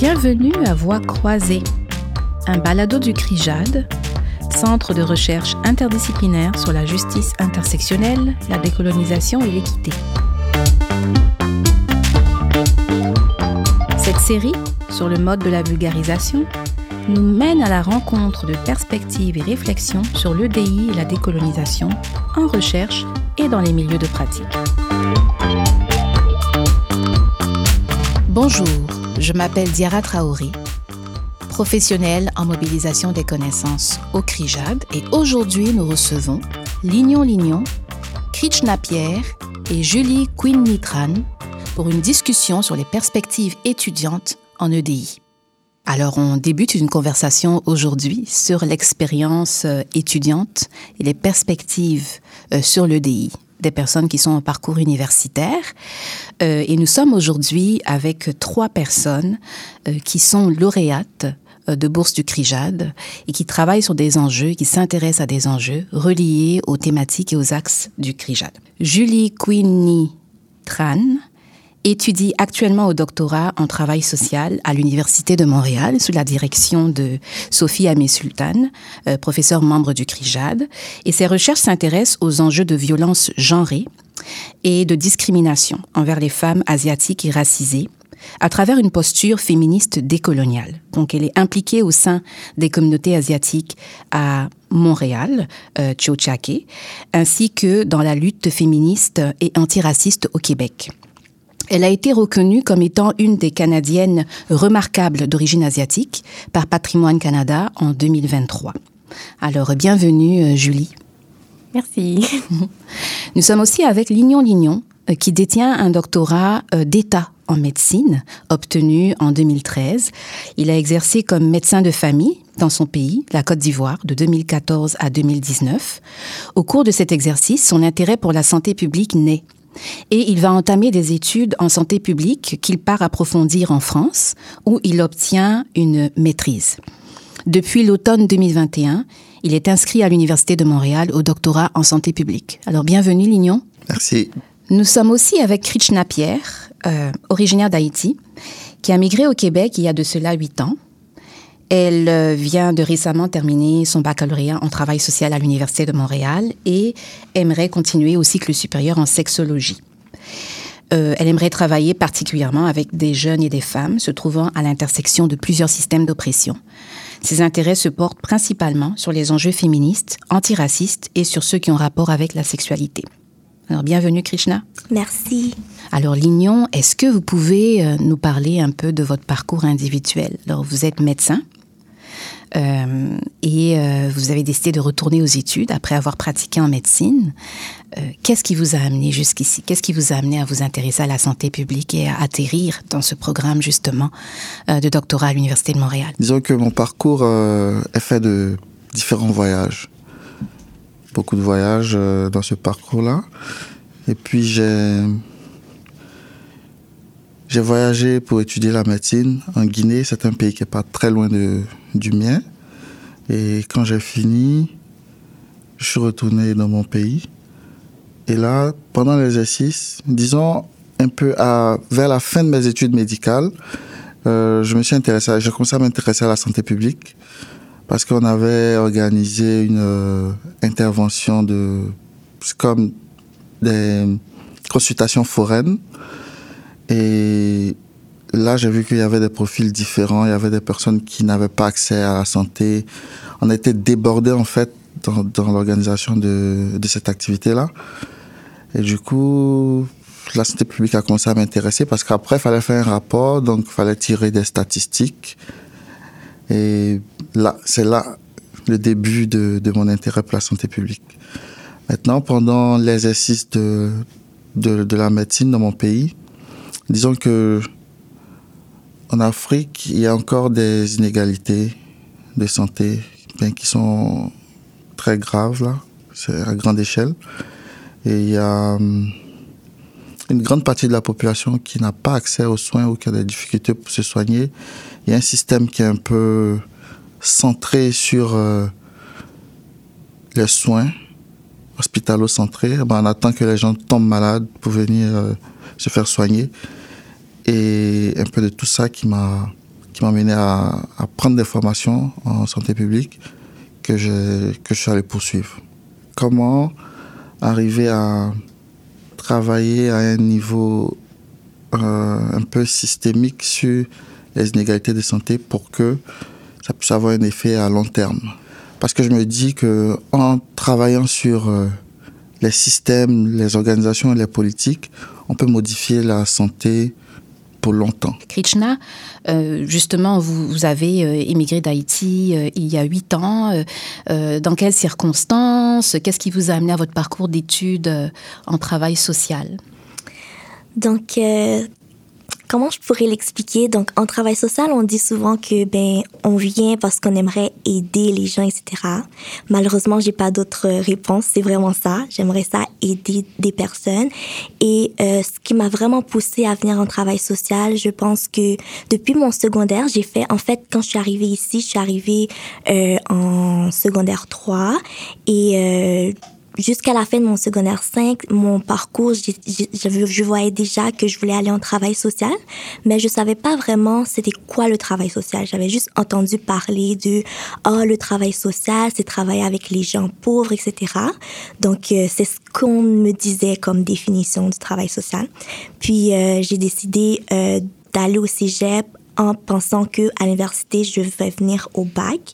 Bienvenue à Voix croisée, un balado du CRIJAD, centre de recherche interdisciplinaire sur la justice intersectionnelle, la décolonisation et l'équité. Cette série, sur le mode de la vulgarisation, nous mène à la rencontre de perspectives et réflexions sur l'EDI et la décolonisation en recherche et dans les milieux de pratique. Bonjour, je m'appelle Diara Traoré, professionnelle en mobilisation des connaissances au CRIJAD et aujourd'hui nous recevons Lignon Lignon, Krishna Pierre et Julie Quinn Nitran pour une discussion sur les perspectives étudiantes en EDI. Alors, on débute une conversation aujourd'hui sur l'expérience euh, étudiante et les perspectives euh, sur l'EDI des personnes qui sont en parcours universitaire. Euh, et nous sommes aujourd'hui avec trois personnes qui sont lauréates de bourse du CRIJAD et qui travaillent sur des enjeux, qui s'intéressent à des enjeux reliés aux thématiques et aux axes du CRIJAD. Julie Queenie Tran, étudie actuellement au doctorat en travail social à l'Université de Montréal sous la direction de Sophie Amé Sultan, euh, professeure membre du CRIJAD. Et ses recherches s'intéressent aux enjeux de violence genrée et de discrimination envers les femmes asiatiques et racisées à travers une posture féministe décoloniale. Donc elle est impliquée au sein des communautés asiatiques à Montréal, euh, ainsi que dans la lutte féministe et antiraciste au Québec. Elle a été reconnue comme étant une des Canadiennes remarquables d'origine asiatique par Patrimoine Canada en 2023. Alors, bienvenue, euh, Julie. Merci. Nous sommes aussi avec Lignon Lignon, euh, qui détient un doctorat euh, d'État en médecine, obtenu en 2013. Il a exercé comme médecin de famille dans son pays, la Côte d'Ivoire, de 2014 à 2019. Au cours de cet exercice, son intérêt pour la santé publique naît et il va entamer des études en santé publique qu'il part approfondir en France, où il obtient une maîtrise. Depuis l'automne 2021, il est inscrit à l'Université de Montréal au doctorat en santé publique. Alors bienvenue Lignon. Merci. Nous sommes aussi avec Krishna Pierre, euh, originaire d'Haïti, qui a migré au Québec il y a de cela huit ans elle euh, vient de récemment terminer son baccalauréat en travail social à l'Université de Montréal et aimerait continuer au cycle supérieur en sexologie. Euh, elle aimerait travailler particulièrement avec des jeunes et des femmes se trouvant à l'intersection de plusieurs systèmes d'oppression. Ses intérêts se portent principalement sur les enjeux féministes, antiracistes et sur ceux qui ont rapport avec la sexualité. Alors, bienvenue Krishna. Merci. Alors, Lignon, est-ce que vous pouvez euh, nous parler un peu de votre parcours individuel? Alors, vous êtes médecin, euh, et euh, vous avez décidé de retourner aux études après avoir pratiqué en médecine. Euh, qu'est-ce qui vous a amené jusqu'ici? Qu'est-ce qui vous a amené à vous intéresser à la santé publique et à atterrir dans ce programme justement de doctorat à l'Université de Montréal? Disons que mon parcours est fait de différents voyages. Beaucoup de voyages dans ce parcours-là. Et puis j'ai j'ai voyagé pour étudier la médecine en Guinée. C'est un pays qui n'est pas très loin de, du mien. Et quand j'ai fini, je suis retourné dans mon pays. Et là, pendant l'exercice, disons un peu à, vers la fin de mes études médicales, euh, je me suis intéressé, j'ai commencé à m'intéresser à la santé publique parce qu'on avait organisé une euh, intervention de, comme des consultations foraines et là, j'ai vu qu'il y avait des profils différents. Il y avait des personnes qui n'avaient pas accès à la santé. On était débordés, en fait, dans, l'organisation de, cette activité-là. Et du coup, la santé publique a commencé à m'intéresser parce qu'après, il fallait faire un rapport, donc il fallait tirer des statistiques. Et là, c'est là le début de, mon intérêt pour la santé publique. Maintenant, pendant l'exercice de la médecine dans mon pays, Disons que en Afrique, il y a encore des inégalités de santé qui sont très graves c'est à grande échelle. Et il y a hum, une grande partie de la population qui n'a pas accès aux soins ou qui a des difficultés pour se soigner. Il y a un système qui est un peu centré sur euh, les soins, hospitalo-centré. Ben, on attend que les gens tombent malades pour venir euh, se faire soigner et un peu de tout ça qui m'a qui m'a mené à, prendre des formations en santé publique que je, que je suis allé poursuivre. Comment arriver à travailler à un niveau euh, un peu systémique sur les inégalités de santé pour que ça puisse avoir un effet à long terme? Parce que je me dis que en travaillant sur euh, les systèmes, les organisations et les politiques, on peut modifier la santé pour longtemps. Krishna, euh, justement, vous, vous avez euh, émigré d'Haïti euh, il y a huit ans. dans quelles circonstances Qu'est-ce qui vous a amené à votre parcours d'études en travail social? Donc, comment je pourrais l'expliquer? Donc, en travail social, on dit souvent que, ben, on vient parce qu'on aimerait aider les gens, etc. Malheureusement, j'ai pas d'autre réponse. C'est vraiment ça. J'aimerais ça aider des personnes. Et euh, ce qui m'a vraiment poussé à venir en travail social, je pense que depuis mon secondaire, j'ai fait, en fait, quand je suis arrivée ici, je suis arrivée euh, en secondaire 3 et euh, jusqu'à la fin de mon secondaire 5, mon parcours, je, voyais déjà que je voulais aller en travail social, mais je savais pas vraiment c'était quoi le travail social. J'avais juste entendu parler de oh le travail social, c'est travailler avec les gens pauvres, etc. Donc euh, c'est ce qu'on me disait comme définition du travail social. Puis euh, j'ai décidé euh, d'aller au cégep en pensant que à l'université je vais venir au bac.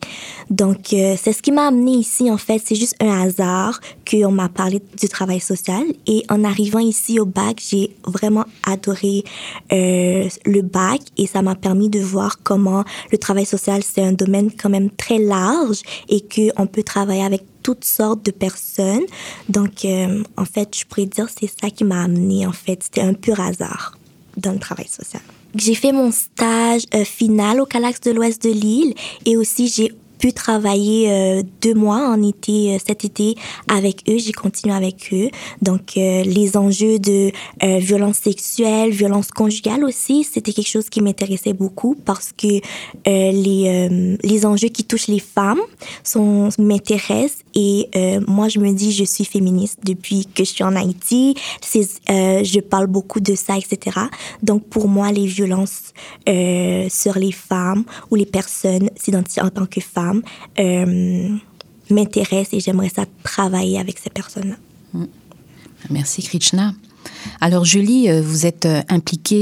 Donc euh, c'est ce qui m'a amené ici en fait, c'est juste un hasard qu'on m'a parlé du travail social et en arrivant ici au bac, j'ai vraiment adoré euh, le bac et ça m'a permis de voir comment le travail social c'est un domaine quand même très large et que on peut travailler avec toutes sortes de personnes. Donc euh, en fait, je pourrais dire c'est ça qui m'a amené en fait, c'était un pur hasard dans le travail social. J'ai fait mon stage euh, final au Calax de l'Ouest de l'île et aussi j'ai pu travailler euh, deux mois en été euh, cet été avec eux. J'ai continué avec eux. Donc les enjeux de violence sexuelle, violence conjugale aussi, c'était quelque chose qui m'intéressait beaucoup parce que les les enjeux qui touchent les femmes sont m'intéressent et moi je me dis je suis féministe depuis que je suis en Haïti. C'est je parle beaucoup de ça etc. Donc pour moi les violences sur les femmes ou les personnes s'identifient en tant que femmes euh, m'intéresse et j'aimerais ça travailler avec ces personnes-là. Mm. Merci Krishna. Alors Julie, euh, vous êtes euh, impliquée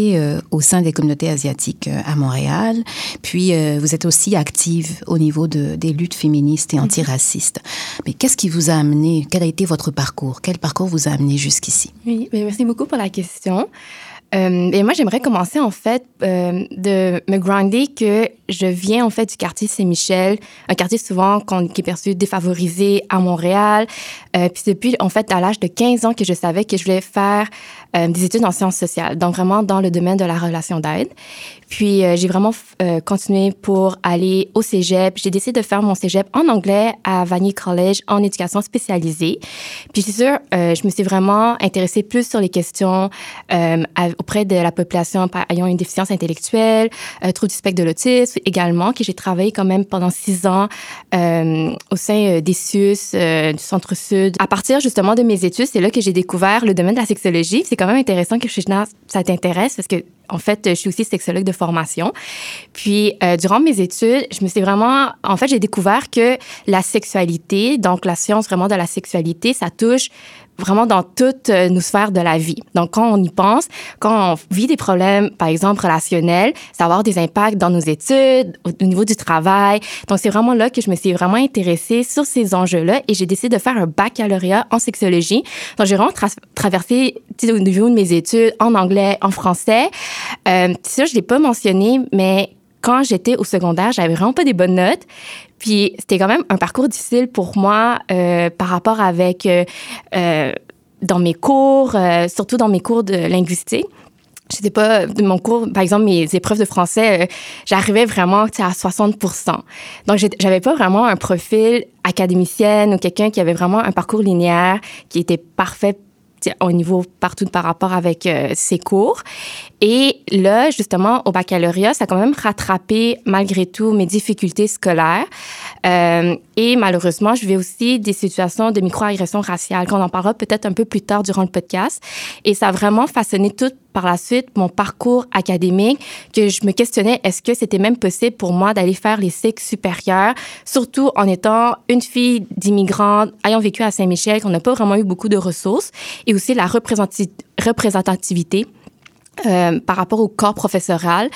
au sein des communautés asiatiques à Montréal, puis vous êtes aussi active au niveau de, des luttes féministes et antiracistes. Mais qu'est-ce qui vous a amené, quel a été votre parcours? Quel parcours vous a amené jusqu'ici? Oui, merci beaucoup pour la question. Euh, et moi, j'aimerais commencer en fait euh, de me grounder que je viens en fait du quartier Saint-Michel, un quartier souvent qui est perçu défavorisé à Montréal. Euh, puis depuis en fait à l'âge de 15 ans que je savais que je voulais faire euh, des études en sciences sociales, donc vraiment dans le domaine de la relation d'aide. Puis euh, j'ai vraiment euh, continué pour aller au cégep. J'ai décidé de faire mon cégep en anglais à Vanier College en éducation spécialisée. Puis c'est sûr, je me suis vraiment intéressée plus sur les questions auprès de la population ayant une déficience intellectuelle, trouble du spectre de l'autisme également, que j'ai travaillé quand même pendant six ans au sein des CIUS, du Centre-Sud. À partir justement de mes études, c'est là que j'ai découvert le domaine de la sexologie. C'est quand même intéressant que ça t'intéresse parce que en fait, je suis aussi sexologue de formation. Puis, euh, durant mes études, je me suis vraiment, en fait, j'ai découvert que la sexualité, donc la science vraiment de la sexualité, ça touche vraiment dans toutes euh, nos sphères de la vie. Donc, quand on y pense, quand on vit des problèmes, par exemple, relationnels, ça va avoir des impacts dans nos études, au, niveau du travail. Donc, c'est vraiment là que je me suis vraiment intéressée sur ces enjeux-là et j'ai décidé de faire un baccalauréat en sexologie. Donc, j'ai vraiment traversé au niveau de mes études en anglais, en français. Euh, ça, je l'ai pas mentionné, mais quand j'étais au secondaire, j'avais vraiment pas des bonnes notes. Puis c'était quand même un parcours difficile pour moi euh, par rapport avec euh, euh dans mes cours, surtout dans mes cours de linguistique. J'étais pas de mon cours, par exemple mes épreuves de français, j'arrivais vraiment à 60% Donc j'avais pas vraiment un profil académicienne ou quelqu'un qui avait vraiment un parcours linéaire qui était parfait au niveau partout par rapport avec ses cours. Et là, justement, au baccalauréat, ça a quand même rattrapé malgré tout mes difficultés scolaires. et malheureusement, je vais aussi des situations de microagression raciale, qu'on en parlera peut-être un peu plus tard durant le podcast. Et ça a vraiment façonné tout par la suite mon parcours académique que je me questionnais est-ce que c'était même possible pour moi d'aller faire les cycles supérieurs, surtout en étant une fille d'immigrante ayant vécu à Saint-Michel, qu'on n'a pas vraiment eu beaucoup de ressources, aussi la représentativité euh, par rapport au corps professoral.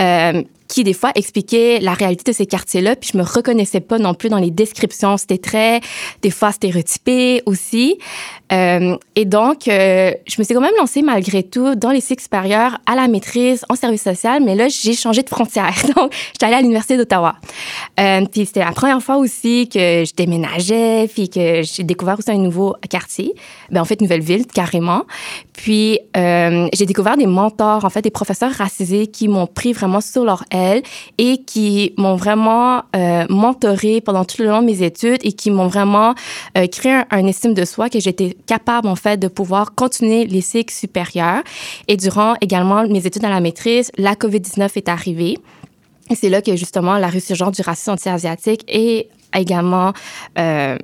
Euh, qui des fois expliquait la réalité de ces quartiers-là, puis je me reconnaissais pas non plus dans les descriptions. C'était très, des fois, stéréotypé aussi. Euh, et donc, euh, je me suis quand même lancée malgré tout dans les cycles supérieurs à la maîtrise en service social, mais là, j'ai changé de frontière. Donc, j'étais allée à l'Université d'Ottawa. Euh, puis c'était la première fois aussi que je déménageais, puis que j'ai découvert aussi un nouveau quartier, ben, en fait, une nouvelle ville, carrément. Puis, j'ai découvert des mentors, en fait, des professeurs racisés qui m'ont pris vraiment sur leur aide et qui m'ont vraiment euh, mentoré pendant tout le long de mes études et qui m'ont vraiment euh, créé un, estime de soi que j'étais capable en fait de pouvoir continuer les cycles supérieurs. Et durant également mes études à la maîtrise, la COVID-19 est arrivée. Et c'est là que justement la résurgence du racisme anti-asiatique est également euh,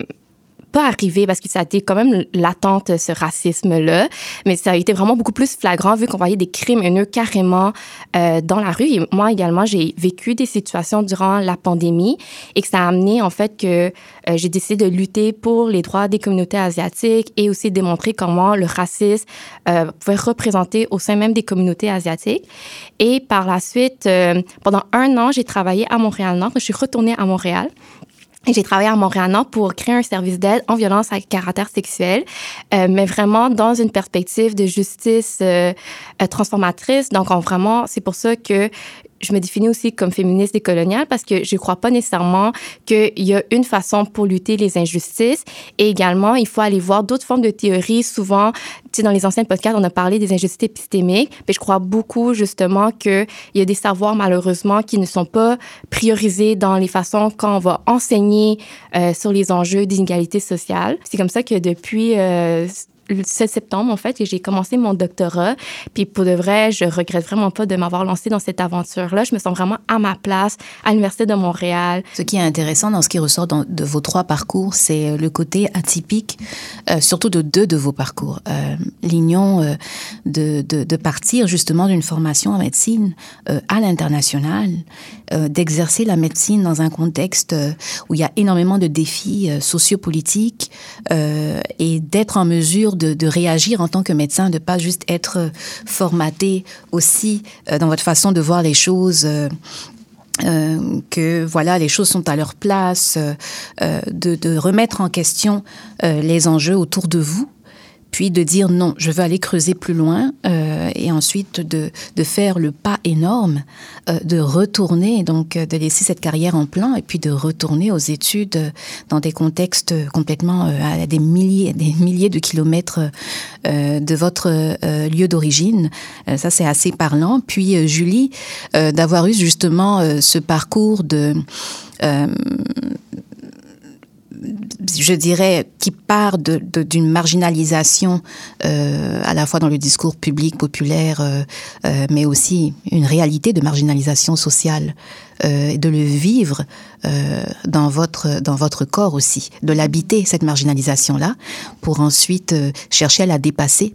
pas arrivé parce que ça a été quand même latente, ce racisme-là, mais ça a été vraiment beaucoup plus flagrant vu qu'on voyait des crimes haineux carrément euh, dans la rue. Et moi également, j'ai vécu des situations durant la pandémie et que ça a amené en fait que euh, j'ai décidé de lutter pour les droits des communautés asiatiques et aussi démontrer comment le racisme euh, pouvait représenter au sein même des communautés asiatiques. Et par la suite, euh, pendant un an, j'ai travaillé à Montréal-Nord. Je suis retournée à Montréal j'ai travaillé à Montréal-Nord pour créer un service d'aide en violence à caractère sexuel, euh, mais vraiment dans une perspective de justice euh, euh transformatrice. Donc, on, vraiment, c'est pour ça que je me définis aussi comme féministe décoloniale parce que je ne crois pas nécessairement qu'il y a une façon pour lutter les injustices. Et également, il faut aller voir d'autres formes de théories. Souvent, tu sais, dans les anciens podcasts, on a parlé des injustices épistémiques. Mais je crois beaucoup, justement, qu'il y a des savoirs, malheureusement, qui ne sont pas priorisés dans les façons quand on va enseigner euh, sur les enjeux d'inégalité sociale. C'est comme ça que depuis... Euh, le 7 septembre, en fait, et j'ai commencé mon doctorat. Puis pour de vrai, je regrette vraiment pas de m'avoir lancé dans cette aventure-là. Je me sens vraiment à ma place à l'Université de Montréal. Ce qui est intéressant dans ce qui ressort de vos trois parcours, c'est euh, le côté atypique, euh, surtout de deux de vos parcours. Euh, L'union euh, de, de, de, partir justement d'une formation en médecine euh, à l'international, d'exercer la médecine dans un contexte où il y a énormément de défis sociopolitiques et d'être en mesure de, réagir en tant que médecin, de pas juste être euh, formaté aussi euh, dans votre façon de voir les choses. Euh, que voilà les choses sont à leur place, de, de, remettre en question les enjeux autour de vous puis de dire non, je veux aller creuser plus loin, euh, et ensuite de, de, faire le pas énorme, euh, de retourner, donc euh, de laisser cette carrière en plan, et puis de retourner aux études euh, dans des contextes complètement à des milliers, des milliers de kilomètres de votre lieu d'origine. ça, c'est assez parlant. Puis Julie, d'avoir eu justement ce parcours de je dirais, qui part d'une de, marginalisation euh, à la fois dans le discours public populaire, euh, euh, mais aussi une réalité de marginalisation sociale euh, de le vivre euh, dans votre dans votre corps aussi, de l'habiter cette marginalisation là, pour ensuite euh, chercher à la dépasser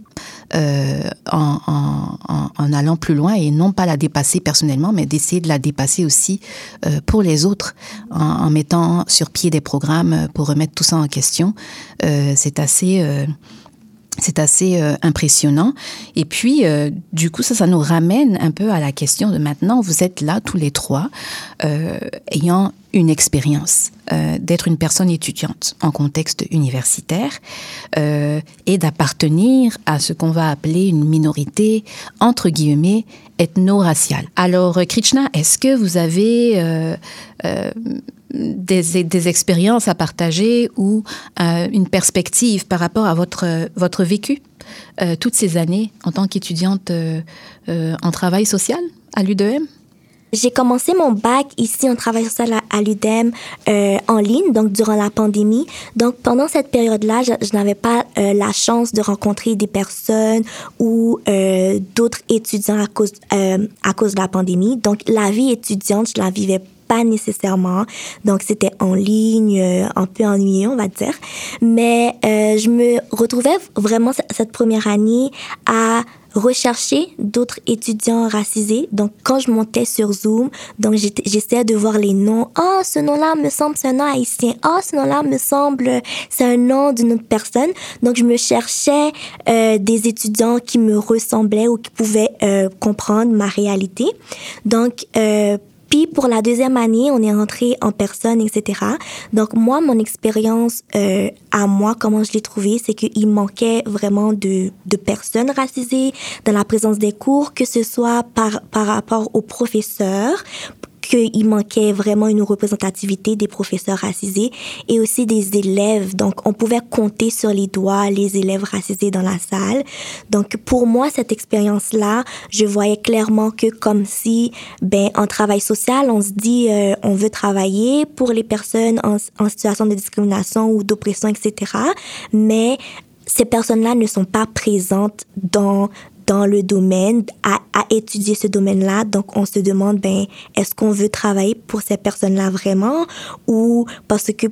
euh, en, en, en, allant plus loin et non pas la dépasser personnellement, mais d'essayer de la dépasser aussi euh, pour les autres en, en, mettant sur pied des programmes pour remettre tout ça en question. Euh, c'est assez c'est assez euh, impressionnant. Et puis, euh, du coup, ça, ça nous ramène un peu à la question de maintenant, vous êtes là tous les trois, euh, ayant une expérience euh, d'être une personne étudiante en contexte universitaire euh, et d'appartenir à ce qu'on va appeler une minorité, entre guillemets, ethno-raciale. Alors, Krishna, est-ce que vous avez euh, euh, des, expériences à partager ou euh, une perspective par rapport à votre, votre vécu toutes ces années en tant qu'étudiante en travail social à l'UDM J'ai commencé mon bac ici en travail social à, l'UDEM euh, en ligne, donc durant la pandémie. Donc pendant cette période-là, je, n'avais pas euh, la chance de rencontrer des personnes ou euh, d'autres étudiants à cause à cause de la pandémie. Donc la vie étudiante, je la vivais pas nécessairement. Donc c'était en ligne, un peu ennuyeux, on va dire. Mais je me retrouvais vraiment cette première année à rechercher d'autres étudiants racisés. Donc, quand je montais sur Zoom, donc j'essayais de voir les noms. Oh, ce nom-là me semble c'est un nom haïtien. Oh, ce nom-là me semble c'est un nom d'une autre personne. Donc, je me cherchais euh, des étudiants qui me ressemblaient ou qui pouvaient euh, comprendre ma réalité. Donc, euh, puis pour la deuxième année, on est rentré en personne, etc. Donc moi, mon expérience euh, à moi, comment je l'ai trouvé, c'est qu'il manquait vraiment de, de personnes racisées dans la présence des cours, que ce soit par, par rapport aux professeurs, qu'il manquait vraiment une représentativité des professeurs racisés et aussi des élèves. Donc, on pouvait compter sur les doigts les élèves racisés dans la salle. Donc, pour moi, cette expérience-là, je voyais clairement que comme si, ben, en travail social, on se dit, euh, on veut travailler pour les personnes en, en situation de discrimination ou d'oppression, etc. Mais ces personnes-là ne sont pas présentes dans dans le domaine, à, étudier ce domaine-là. Donc, on se demande, ben, est-ce qu'on veut travailler pour ces personnes-là vraiment? Ou parce que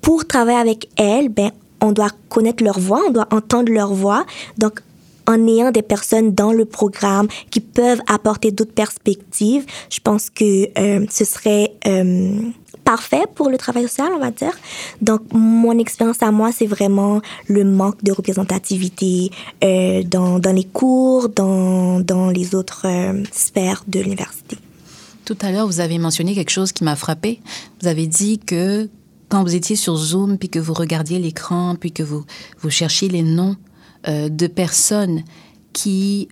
pour travailler avec elles, ben, on doit connaître leur voix, on doit entendre leur voix. Donc, en ayant des personnes dans le programme qui peuvent apporter d'autres perspectives, je pense que euh, ce serait euh, parfait pour le travail social, on va dire. Donc, mon expérience à moi, c'est vraiment le manque de représentativité euh, dans, les cours, dans, les autres euh, sphères de l'université. Tout à l'heure, vous avez mentionné quelque chose qui m'a frappé. Vous avez dit que quand vous étiez sur Zoom, puis que vous regardiez l'écran, puis que vous, cherchiez les noms euh, de personnes qui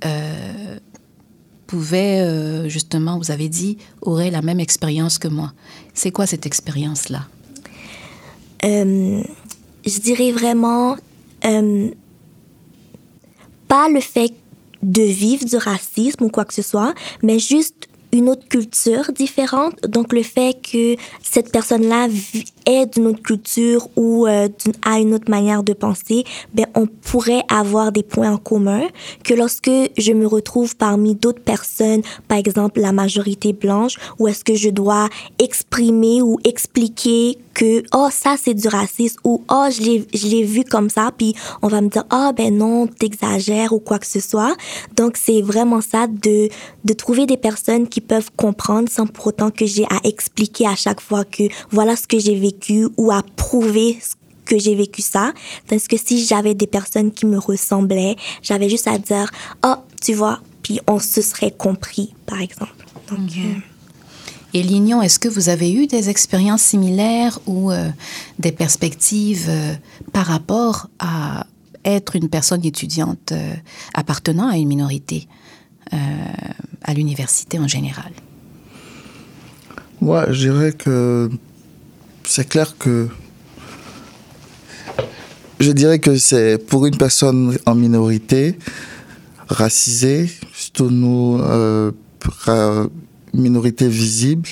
pouvaient, euh, justement, vous avez dit, auraient la même expérience que moi. C'est quoi cette expérience-là? Euh, Je dirais vraiment euh, pas le fait de vivre du racisme ou quoi que ce soit, mais juste une autre culture différente. Donc le fait que cette personne-là est d'une autre culture ou euh, a une autre manière de penser, ben on pourrait avoir des points en commun. Que lorsque je me retrouve parmi d'autres personnes, par exemple la majorité blanche, où est-ce que je dois exprimer ou expliquer que oh ça c'est du racisme ou oh je l'ai vu comme ça puis on va me dire oh ben non t'exagères ou quoi que ce soit donc c'est vraiment ça de de trouver des personnes qui peuvent comprendre sans pour autant que j'ai à expliquer à chaque fois que voilà ce que j'ai vécu ou à prouver que j'ai vécu ça parce que si j'avais des personnes qui me ressemblaient j'avais juste à dire oh tu vois puis on se serait compris par exemple donc mhm. euh, et Lignon, est-ce que vous avez eu des expériences similaires ou euh, des perspectives euh, par rapport à être une personne étudiante appartenant à une minorité à l'université en général? Moi, je dirais que c'est clair que je dirais que c'est pour une personne en minorité racisée, surtout nous minorité visible.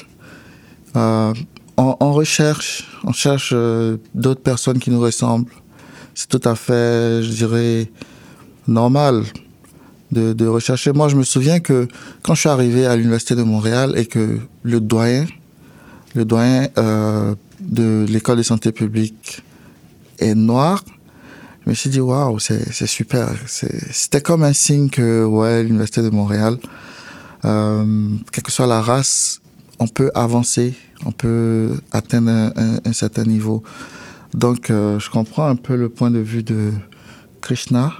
Euh, on, recherche, on cherche euh, d'autres personnes qui nous ressemblent. C'est tout à fait, je dirais, normal de, rechercher. Moi, je me souviens que quand je suis arrivé à l'Université de Montréal et que le doyen, le doyen euh, de l'école de santé publique est noir, je me suis dit, waouh, c'est super. C'était comme un signe que, ouais, l'Université de Montréal, euh, quelle que soit la race, on peut avancer, on peut atteindre un, certain niveau. Donc, euh, je comprends un peu le point de vue de Krishna,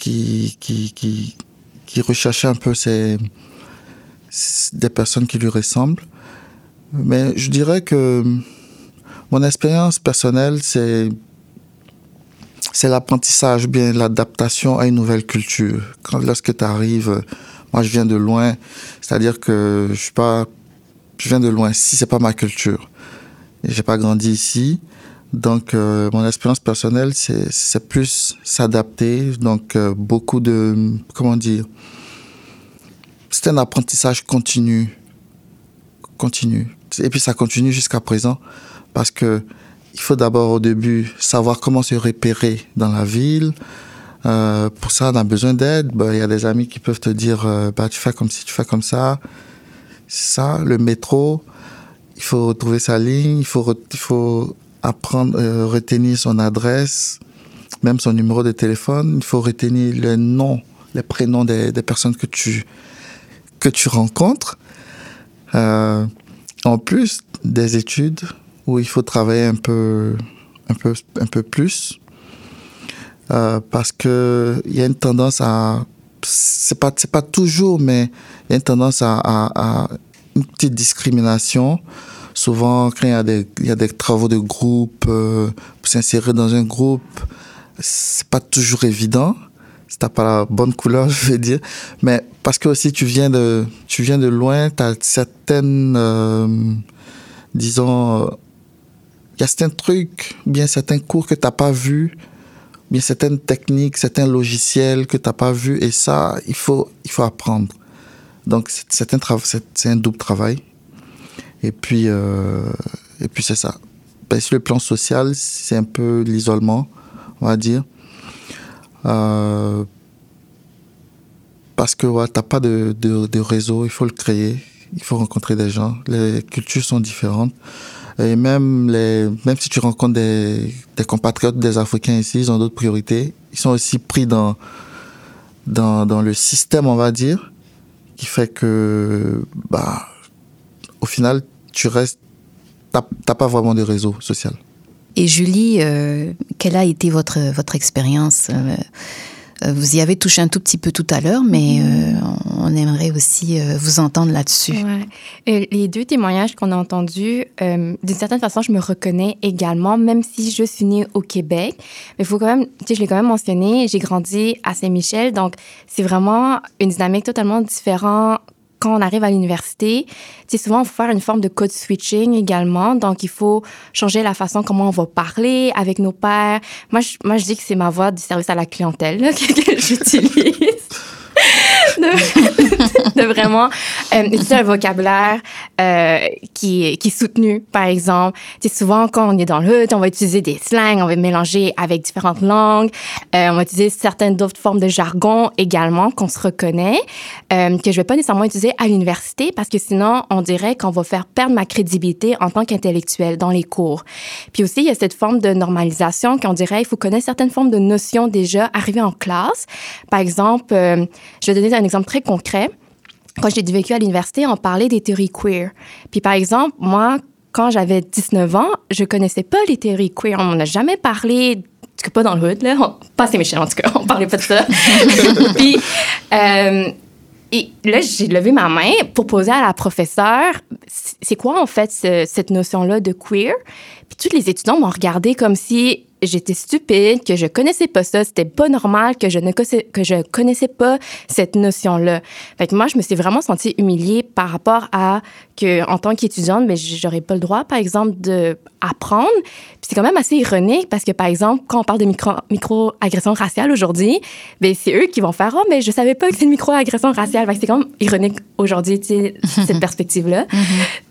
qui, recherchait un peu des personnes qui lui ressemblent. Mais je dirais que mon expérience personnelle, c'est c'est l'apprentissage, bien l'adaptation à une nouvelle culture. Quand lorsque tu arrives moi, je viens de loin, c'est-à-dire que je suis pas, je viens de loin. Si c'est pas ma culture, j'ai pas grandi ici, donc euh, mon expérience personnelle, c'est plus s'adapter. Donc euh, beaucoup de, comment dire, c'est un apprentissage continu continue. Et puis ça continue jusqu'à présent parce que il faut d'abord au début savoir comment se repérer dans la ville. Euh, pour ça, on a besoin d'aide. Ben, il y a des amis qui peuvent te dire, bah, tu fais comme si tu fais comme ça. Ça, le métro, il faut retrouver sa ligne, il faut apprendre, euh, retenir son adresse, même son numéro de téléphone. Il faut retenir le nom, les prénoms des, personnes que tu, que tu rencontres. Euh, en plus des études où il faut travailler un peu, un peu, un peu plus, euh, parce que il y a une tendance à, c'est pas, c'est pas toujours, mais il y a une tendance à, à une petite discrimination. Souvent, quand il y a des, travaux de groupe, euh, pour s'insérer dans un groupe, c'est pas toujours évident si t'as pas la bonne couleur, je vais dire. Mais parce que aussi tu viens de, tu viens de loin, tu as certaines, euh, disons, il y a certains trucs, bien certains cours que t'as pas vus, bien certaines techniques, certains logiciels que t'as pas vus, et ça, il faut, il faut apprendre. Donc c'est un, c'est un double travail. Et puis, euh, et puis c'est ça. Ben, sur le plan social, c'est un peu l'isolement, on va dire. Euh, parce que ouais, tu n'as pas de, de, de, réseau, il faut le créer, il faut rencontrer des gens. Les cultures sont différentes. Et même, les, même si tu rencontres des, des compatriotes, des Africains ici, ils ont d'autres priorités. Ils sont aussi pris dans, dans, dans le système, on va dire, qui fait que, bah, au final, tu restes, t'as pas vraiment de réseau social. Et Julie, euh, quelle a été votre, votre expérience euh, Vous y avez touché un tout petit peu tout à l'heure, mais euh, on aimerait aussi euh, vous entendre là-dessus. Ouais. les deux témoignages qu'on a entendus, euh, d'une certaine façon, je me reconnais également, même si je suis née au Québec. Mais il faut quand même, tu sais, je l'ai quand même mentionné, j'ai grandi à Saint-Michel, donc c'est vraiment une dynamique totalement différente quand on arrive à l'université, souvent, il faut faire une forme de code switching également. Donc, il faut changer la façon comment on va parler avec nos pères. Moi, je, moi, je dis que c'est ma voix du service à la clientèle là, que j'utilise. de, vraiment euh, utiliser un vocabulaire euh, qui, qui est soutenu, par exemple. C'est souvent quand on est dans le on va utiliser des slangs, on va mélanger avec différentes langues, euh, on va utiliser certaines d'autres formes de jargon également qu'on se reconnaît, que je vais pas nécessairement utiliser à l'université parce que sinon, on dirait qu'on va faire perdre ma crédibilité en tant qu'intellectuel dans les cours. Puis aussi, il y a cette forme de normalisation qu'on dirait, il faut connaître certaines formes de notions déjà arrivées en classe. Par exemple, je vais donner un exemple très concret. Quand j'ai vécu à l'université, on parlait des théories queer. Puis par exemple, moi, quand j'avais 19 ans, je connaissais pas les théories queer. On n'a jamais parlé, en tout cas pas dans le hood, là. On, pas assez méchant, en tout cas. On parlait pas de ça. Puis, euh, et là, j'ai levé ma main pour poser à la professeure, c'est quoi en fait ce, cette notion-là de queer? Puis tous les étudiants m'ont regardé comme si j'étais stupide, que je connaissais pas ça, c'était pas normal, que je ne connaissais, que je connaissais pas cette notion-là. Fait que moi, je me suis vraiment sentie humiliée par rapport à que, en tant qu'étudiante, mais j'aurais pas le droit, par exemple, de apprendre. Puis c'est quand même assez ironique parce que, par exemple, quand on parle de micro, micro-agression raciale aujourd'hui, ben c'est eux qui vont faire, oh, mais je savais pas que c'est une micro-agression raciale. Fait que c'est quand même ironique aujourd'hui, cette perspective-là.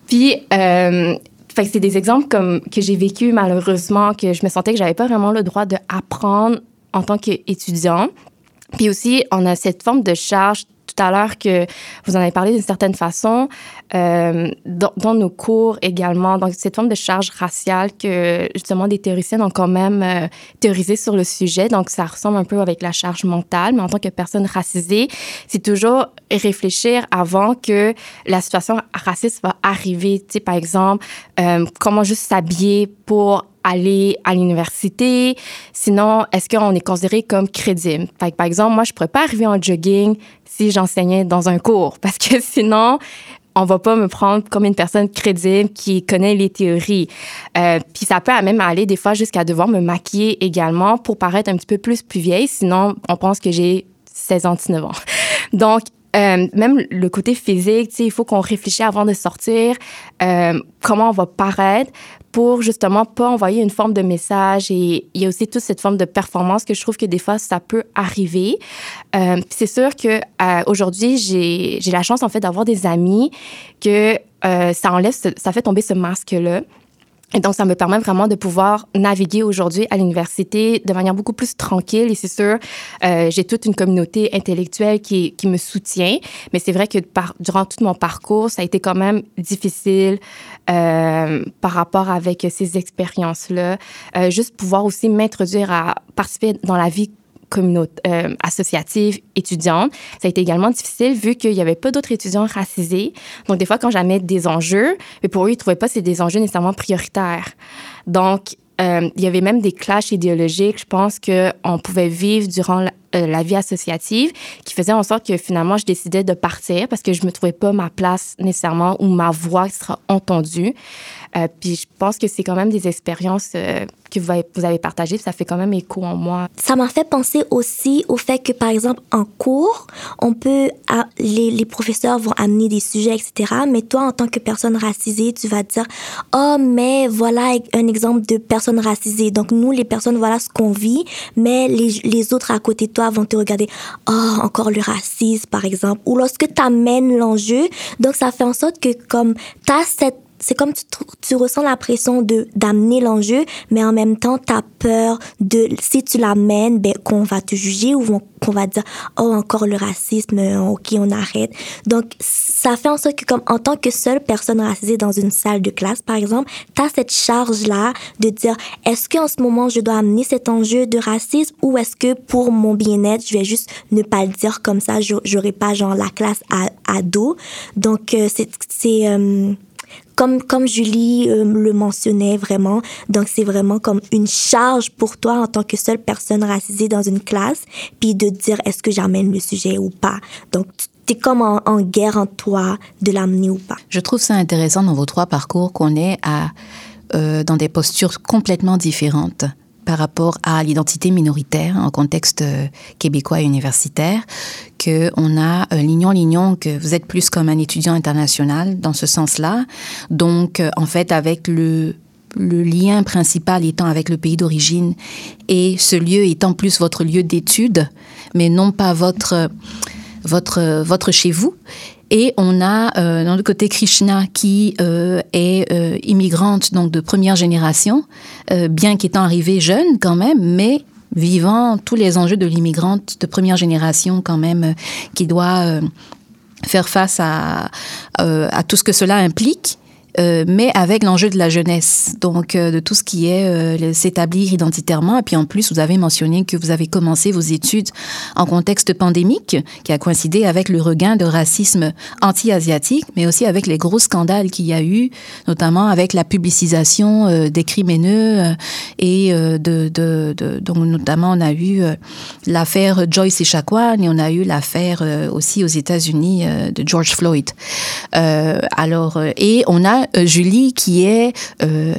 Puis, euh, fait c'est des exemples comme que j'ai vécu malheureusement que je me sentais que j'avais pas vraiment le droit d'apprendre en tant qu'étudiant. Puis aussi, on a cette forme de charge tout que vous en avez parlé d'une certaine façon, euh, dans, dans, nos cours également. Donc, cette forme de charge raciale que, justement, des théoriciennes ont quand même euh, théorisé sur le sujet. Donc, ça ressemble un peu avec la charge mentale, mais en tant que personne racisée, c'est toujours réfléchir avant que la situation raciste va arriver. Tu sais, par exemple, euh, comment juste s'habiller pour aller à l'université. Sinon, est-ce qu'on est considéré comme crédible? Par exemple, moi, je pourrais pas arriver en jogging si j'enseignais dans un cours parce que sinon, on va pas me prendre comme une personne crédible qui connaît les théories. Euh, puis ça peut même aller des fois jusqu'à devoir me maquiller également pour paraître un petit peu plus plus vieille. Sinon, on pense que j'ai 16 ans, 19 ans. Donc, euh, même le côté physique, il faut qu'on réfléchisse avant de sortir, euh, comment on va paraître pour justement pas envoyer une forme de message. Et il y a aussi toute cette forme de performance que je trouve que des fois, ça peut arriver. Euh, c'est sûr que euh, aujourd'hui, j'ai la chance en fait d'avoir des amis que ça enlève, ça fait tomber ce masque-là. Et donc, ça me permet vraiment de pouvoir naviguer aujourd'hui à l'université de manière beaucoup plus tranquille. Et c'est sûr, euh, j'ai toute une communauté intellectuelle qui, qui me soutient. Mais c'est vrai que par, durant tout mon parcours, ça a été quand même difficile euh, par rapport avec ces expériences-là. Euh, juste pouvoir aussi m'introduire à participer dans la vie euh, associative étudiante. Ça a été également difficile vu qu'il n'y avait pas d'autres étudiants racisés. Donc, des fois, quand j'amène des enjeux, mais pour eux, ils ne trouvaient pas ces des enjeux nécessairement prioritaires. Donc, euh, il y avait même des clashs idéologiques, je pense, qu'on pouvait vivre durant la, euh, vie associative qui faisaient en sorte que finalement, je décidais de partir parce que je ne me trouvais pas ma place nécessairement ou ma voix sera entendue. Euh, puis je pense que c'est quand même des expériences euh, que vous avez, partagées, ça fait quand même écho en moi. Ça m'a fait penser aussi au fait que, par exemple, en cours, on peut, les, les professeurs vont amener des sujets, etc. Mais toi, en tant que personne racisée, tu vas dire, oh, mais voilà un exemple de personne racisée. Donc, nous, les personnes, voilà ce qu'on vit, mais les, les autres à côté de toi vont te regarder, oh, encore le racisme, par exemple. Ou lorsque tu amènes l'enjeu, donc ça fait en sorte que comme tu as cette c'est comme tu, tu ressens la pression de d'amener l'enjeu, mais en même temps, tu as peur de, si tu l'amènes, ben, qu'on va te juger ou qu'on va dire, oh, encore le racisme, ok, on arrête. Donc, ça fait en sorte que, comme en tant que seule personne racisée dans une salle de classe, par exemple, tu as cette charge-là de dire, est-ce qu'en ce moment, je dois amener cet enjeu de racisme ou est-ce que pour mon bien-être, je vais juste ne pas le dire comme ça, j'aurai pas, genre, la classe à, à dos? Donc, euh, c'est, euh, comme, comme Julie euh, le mentionnait vraiment, donc c'est vraiment comme une charge pour toi en tant que seule personne racisée dans une classe, puis de dire est-ce que j'amène le sujet ou pas. Donc tu es comme en, en, guerre en toi de l'amener ou pas. Je trouve ça intéressant dans vos trois parcours qu'on est à, euh, dans des postures complètement différentes par rapport à l'identité minoritaire en contexte euh, québécois et universitaire, que on a euh, Lignon Lignon que vous êtes plus comme un étudiant international dans ce sens-là. Donc euh, en fait avec le le lien principal étant avec le pays d'origine et ce lieu étant plus votre lieu d'étude, mais non pas votre votre votre chez vous. Et on a euh, le côté Krishna qui euh, est euh, immigrante donc de première génération, euh, bien qu'étant arrivée jeune quand même, mais vivant tous les enjeux de l'immigrante de première génération quand même, euh, qui doit euh, faire face à, à tout ce que cela implique euh, mais avec l'enjeu de la jeunesse, donc euh, de tout ce qui est euh, s'établir identitairement. Et puis en plus, vous avez mentionné que vous avez commencé vos études en contexte pandémique, qui a coïncidé avec le regain de racisme anti-asiatique, mais aussi avec les gros scandales qu'il y a eu, notamment avec la publicisation euh, des crimineux euh, et de, de, de, donc notamment on a eu l'affaire Joyce Echaquan et on a eu l'affaire aussi aux États-Unis de George Floyd. alors et on a Julie qui est euh,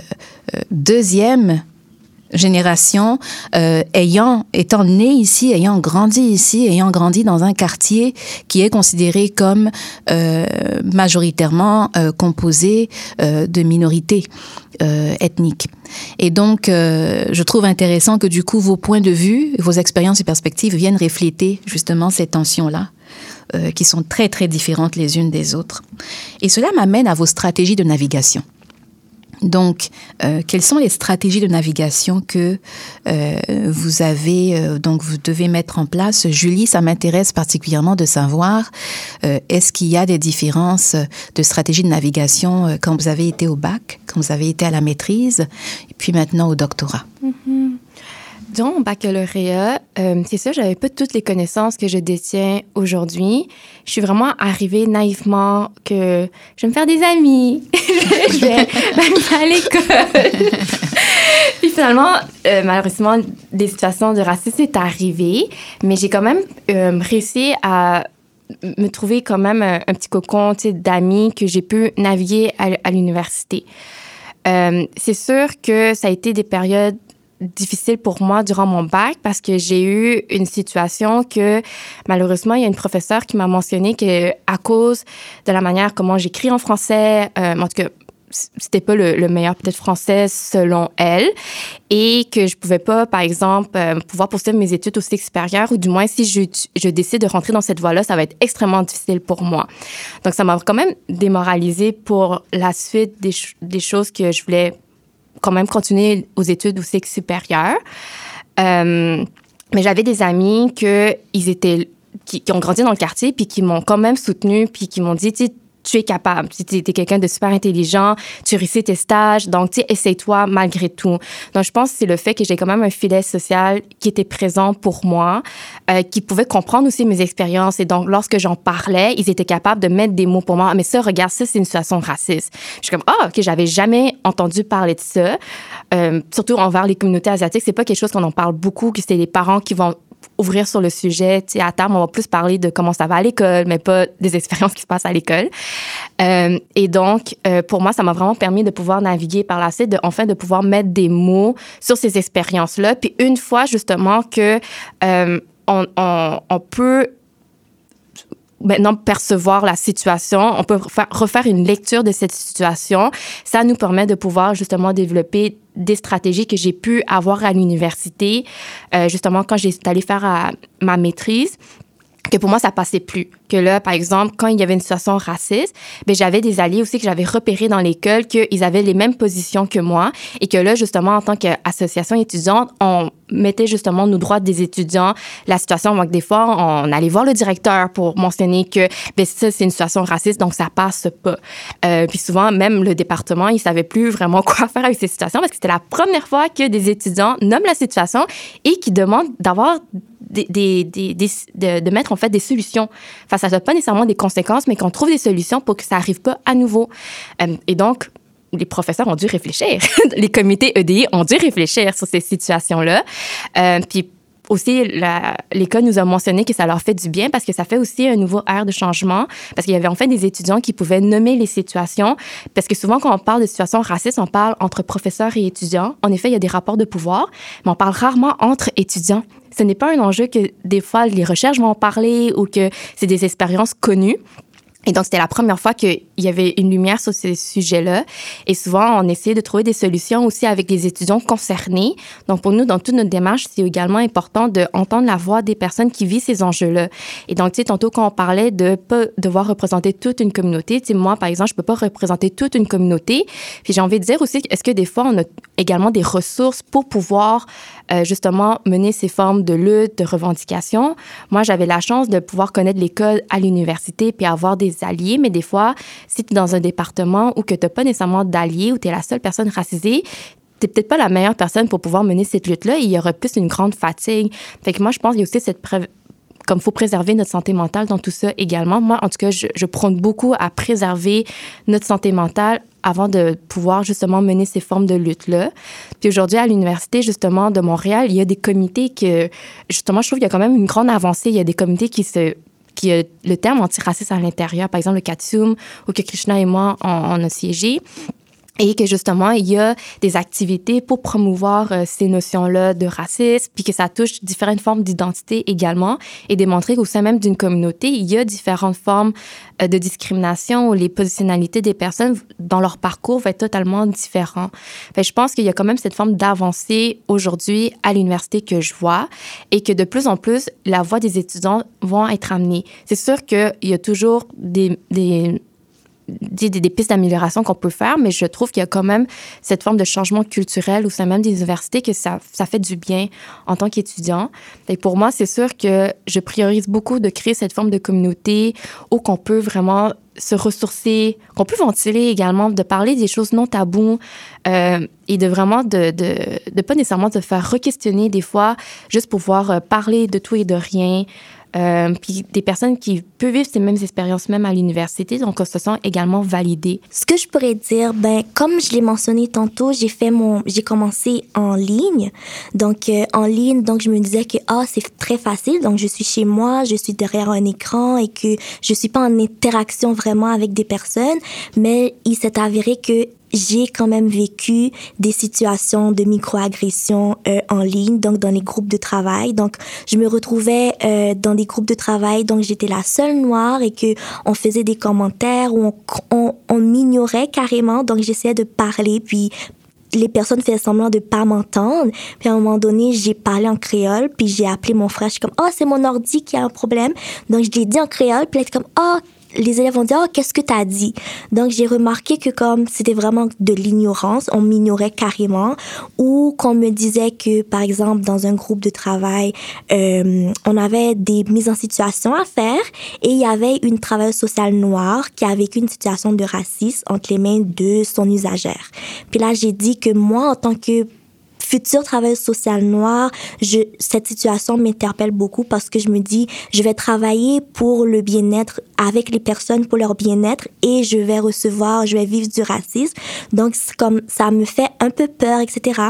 euh, deuxième génération euh, ayant étant née ici, ayant grandi ici, ayant grandi dans un quartier qui est considéré comme euh, majoritairement euh, composé de minorités ethniques. Et donc, je trouve intéressant que du coup vos points de vue, vos expériences et perspectives viennent refléter justement ces tensions-là euh, qui sont très, très différentes les unes des autres. Et cela m'amène à vos stratégies de navigation. Donc, euh, quelles sont les stratégies de navigation que euh, vous avez, donc vous devez mettre en place? Julie, ça m'intéresse particulièrement de savoir, est-ce qu'il y a des différences de stratégie de navigation quand vous avez été au bac, quand vous avez été à la maîtrise, et puis maintenant au doctorat? Mm -hmm. Durant mon baccalauréat, euh, c'est ça, j'avais pas toutes les connaissances que je détiens aujourd'hui. Je suis vraiment arrivée naïvement que je vais me faire des amis, je vais m'amuser à l'école. Puis finalement, euh, malheureusement, des situations de racisme sont arrivées, mais j'ai quand même euh, réussi à me trouver quand même un, petit cocon d'amis que j'ai pu naviguer à, l'université. C'est sûr que ça a été des périodes difficile pour moi durant mon bac parce que j'ai eu une situation que malheureusement il y a une professeure qui m'a mentionné que à cause de la manière comment j'écris en français, euh, en tout cas c'était pas le, meilleur peut-être français selon elle et que je pouvais pas par exemple euh, pouvoir poursuivre mes études au cycle ou du moins si je, je décide de rentrer dans cette voie-là ça va être extrêmement difficile pour moi. Donc ça m'a quand même démoralisée pour la suite des, des, choses que je voulais quand même continuer aux études au cycle supérieur euh, mais j'avais des amis que ils étaient qui, qui, ont grandi dans le quartier puis qui m'ont quand même soutenu puis qui m'ont dit tu es capable. Tu es, quelqu'un de super intelligent, tu réussis tes stages, donc tu essaye-toi malgré tout. Donc je pense que c'est le fait que j'ai quand même un filet social qui était présent pour moi, euh, qui pouvait comprendre aussi mes expériences. Et donc lorsque j'en parlais, ils étaient capables de mettre des mots pour moi. Ah, mais ça, regarde, ça, c'est une situation raciste. Je suis comme, ah, ok, j'avais jamais entendu parler de ça. Euh, surtout envers les communautés asiatiques, c'est pas quelque chose qu'on en parle beaucoup, que c'est les parents qui vont ouvrir sur le sujet. Tu sais, à terme, on va plus parler de comment ça va à l'école, mais pas des expériences qui se passent à l'école. Euh, et donc, euh, pour moi, ça m'a vraiment permis de pouvoir naviguer par la suite, de, enfin, de pouvoir mettre des mots sur ces expériences-là. Puis une fois, justement, que euh, on, peut maintenant percevoir la situation, on peut refaire une lecture de cette situation. Ça nous permet de pouvoir justement développer des stratégies que j'ai pu avoir à l'université, euh, justement quand j'ai allé faire à, ma maîtrise que pour moi, ça passait plus. Que là, par exemple, quand il y avait une situation raciste, ben j'avais des alliés aussi que j'avais repérés dans l'école qu'ils avaient les mêmes positions que moi et que là, justement, en tant qu'association étudiante, on mettait justement nos droits des étudiants, la situation, des fois, on allait voir le directeur pour mentionner que ben ça, c'est une situation raciste, donc ça passe pas. Euh, puis souvent, même le département, il savait plus vraiment quoi faire avec ces situations parce que c'était la première fois que des étudiants nomment la situation et qui demandent d'avoir des, des, des, de, de, mettre en fait des solutions face à ça, pas nécessairement des conséquences, mais qu'on trouve des solutions pour que ça arrive pas à nouveau. Euh, et donc, les professeurs ont dû réfléchir, les comités EDI ont dû réfléchir sur ces situations-là. Euh, puis aussi, l'école nous a mentionné que ça leur fait du bien parce que ça fait aussi un nouveau air de changement, parce qu'il y avait en fait des étudiants qui pouvaient nommer les situations, parce que souvent quand on parle de situations racistes, on parle entre professeurs et étudiants. En effet, il y a des rapports de pouvoir, mais on parle rarement entre étudiants. Ce n'est pas un enjeu que des fois les recherches vont en parler ou que c'est des expériences connues. Et donc, c'était la première fois qu'il y avait une lumière sur ces sujets-là. Et souvent, on essayait de trouver des solutions aussi avec les étudiants concernés. Donc, pour nous, dans toute notre démarche, c'est également important d'entendre la voix des personnes qui vivent ces enjeux-là. Et donc, tu sais, tantôt, quand on parlait de pas devoir représenter toute une communauté, tu sais, moi, par exemple, je peux pas représenter toute une communauté. Puis j'ai envie de dire aussi, est-ce que des fois, on a également des ressources pour pouvoir euh, justement mener ces formes de lutte, de revendication. Moi, j'avais la chance de pouvoir connaître l'école à l'université puis avoir des alliés, mais des fois, si tu es dans un département où que tu n'as pas nécessairement d'alliés, où tu es la seule personne racisée, t'es peut-être pas la meilleure personne pour pouvoir mener cette lutte-là. Il y aura plus une grande fatigue. Fait que moi, je pense qu'il y a aussi cette comme faut préserver notre santé mentale dans tout ça également. Moi, en tout cas, je, je prône beaucoup à préserver notre santé mentale avant de pouvoir justement mener ces formes de lutte-là. Puis aujourd'hui, à l'Université justement de Montréal, il y a des comités que, justement, je trouve qu'il y a quand même une grande avancée. Il y a des comités qui se qui a le terme antiraciste à l'intérieur, par exemple le Katsum, où que Krishna et moi, on, on a siégé et que justement, il y a des activités pour promouvoir euh, ces notions-là de racisme, puis que ça touche différentes formes d'identité également, et démontrer qu'au sein même d'une communauté, il y a différentes formes euh, de discrimination où les positionnalités des personnes dans leur parcours vont être totalement différents. Je pense qu'il y a quand même cette forme d'avancée aujourd'hui à l'université que je vois, et que de plus en plus, la voix des étudiants vont être amenée. C'est sûr qu'il y a toujours des, des des, pistes d'amélioration qu'on peut faire, mais je trouve qu'il y a quand même cette forme de changement culturel au sein même des universités que ça, fait du bien en tant qu'étudiant. Et pour moi, c'est sûr que je priorise beaucoup de créer cette forme de communauté où qu'on peut vraiment se ressourcer, qu'on peut ventiler également, de parler des choses non taboues euh, et de vraiment de, de, pas nécessairement se faire re-questionner des fois, juste pouvoir euh, parler de tout et de rien, euh, puis des personnes qui peuvent vivre ces mêmes expériences même à l'université, donc on se sent également validées. Ce que je pourrais dire, ben comme je l'ai mentionné tantôt, j'ai fait mon, j'ai commencé en ligne, donc euh, en ligne, donc je me disais que ah c'est très facile, donc je suis chez moi, je suis derrière un écran et que je suis pas en interaction vraiment avec des personnes, mais il s'est avéré que j'ai quand même vécu des situations de microagression euh, en ligne, donc dans les groupes de travail. Donc, je me retrouvais euh, dans des groupes de travail, donc j'étais la seule noire et que on faisait des commentaires où on, on, on m'ignorait carrément. Donc, j'essayais de parler, puis les personnes faisaient semblant de pas m'entendre. Puis à un moment donné, j'ai parlé en créole, puis j'ai appelé mon frère. Je suis comme, oh, c'est mon ordi qui a un problème. Donc, je l'ai dit en créole, puis il était comme, oh, les élèves vont dire, oh, qu'est-ce que tu as dit? Donc, j'ai remarqué que comme c'était vraiment de l'ignorance, on m'ignorait carrément, ou qu'on me disait que, par exemple, dans un groupe de travail, euh, on avait des mises en situation à faire et il y avait une travailleuse sociale noire qui a vécu une situation de racisme entre les mains de son usagère. Puis là, j'ai dit que moi, en tant que futur travail social noir, je, cette situation m'interpelle beaucoup parce que je me dis, je vais travailler pour le bien-être avec les personnes, pour leur bien-être et je vais recevoir, je vais vivre du racisme. Donc, comme ça me fait un peu peur, etc.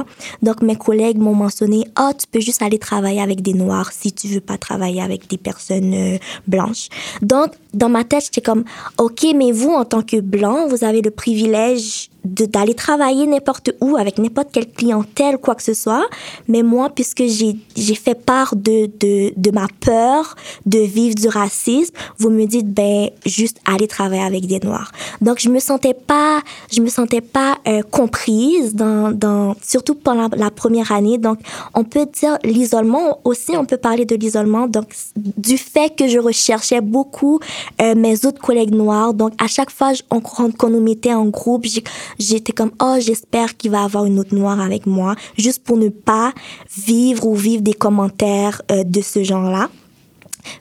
Donc, mes collègues m'ont mentionné, oh, tu peux juste aller travailler avec des noirs si tu veux pas travailler avec des personnes euh, blanches. Donc, dans ma tête, j'étais comme, OK, mais vous, en tant que blanc, vous avez le privilège d'aller travailler n'importe où avec n'importe quelle clientèle, quoi que ce soit. Mais moi, puisque j'ai fait part de, de, de ma peur de vivre du racisme, vous me dites, ben, juste aller travailler avec des Noirs. Donc, je me sentais pas, je me sentais pas euh, comprise dans, dans, surtout pendant la première année. Donc, on peut dire l'isolement aussi, on peut parler de l'isolement. Donc, du fait que je recherchais beaucoup euh, mes autres collègues noirs. Donc, à chaque fois qu'on nous mettait en groupe, j'étais comme, oh, j'espère qu'il va avoir une autre noire avec moi, juste pour ne pas vivre ou vivre des commentaires euh, de ce genre-là.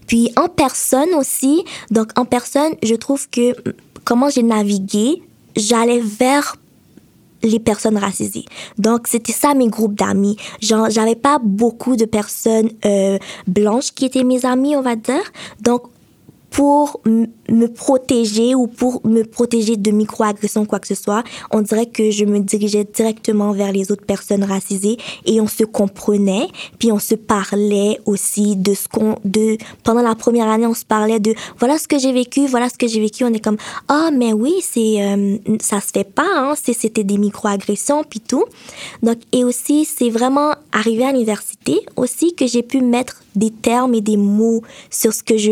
Puis en personne aussi, donc en personne, je trouve que comment j'ai navigué, j'allais vers les personnes racisées. Donc, c'était ça mes groupes d'amis. J'avais pas beaucoup de personnes euh, blanches qui étaient mes amis, on va dire. Donc, pour me protéger ou pour me protéger de microagressions, quoi que ce soit, on dirait que je me dirigeais directement vers les autres personnes racisées et on se comprenait, puis on se parlait aussi de ce qu'on, de, pendant la première année, on se parlait de, voilà ce que j'ai vécu, voilà ce que j'ai vécu, on est comme, ah, mais oui, c'est, euh, ça se fait pas, hein, c'était des microagressions, puis tout. Donc, et aussi, c'est vraiment arrivé à l'université aussi que j'ai pu mettre des termes et des mots sur ce que je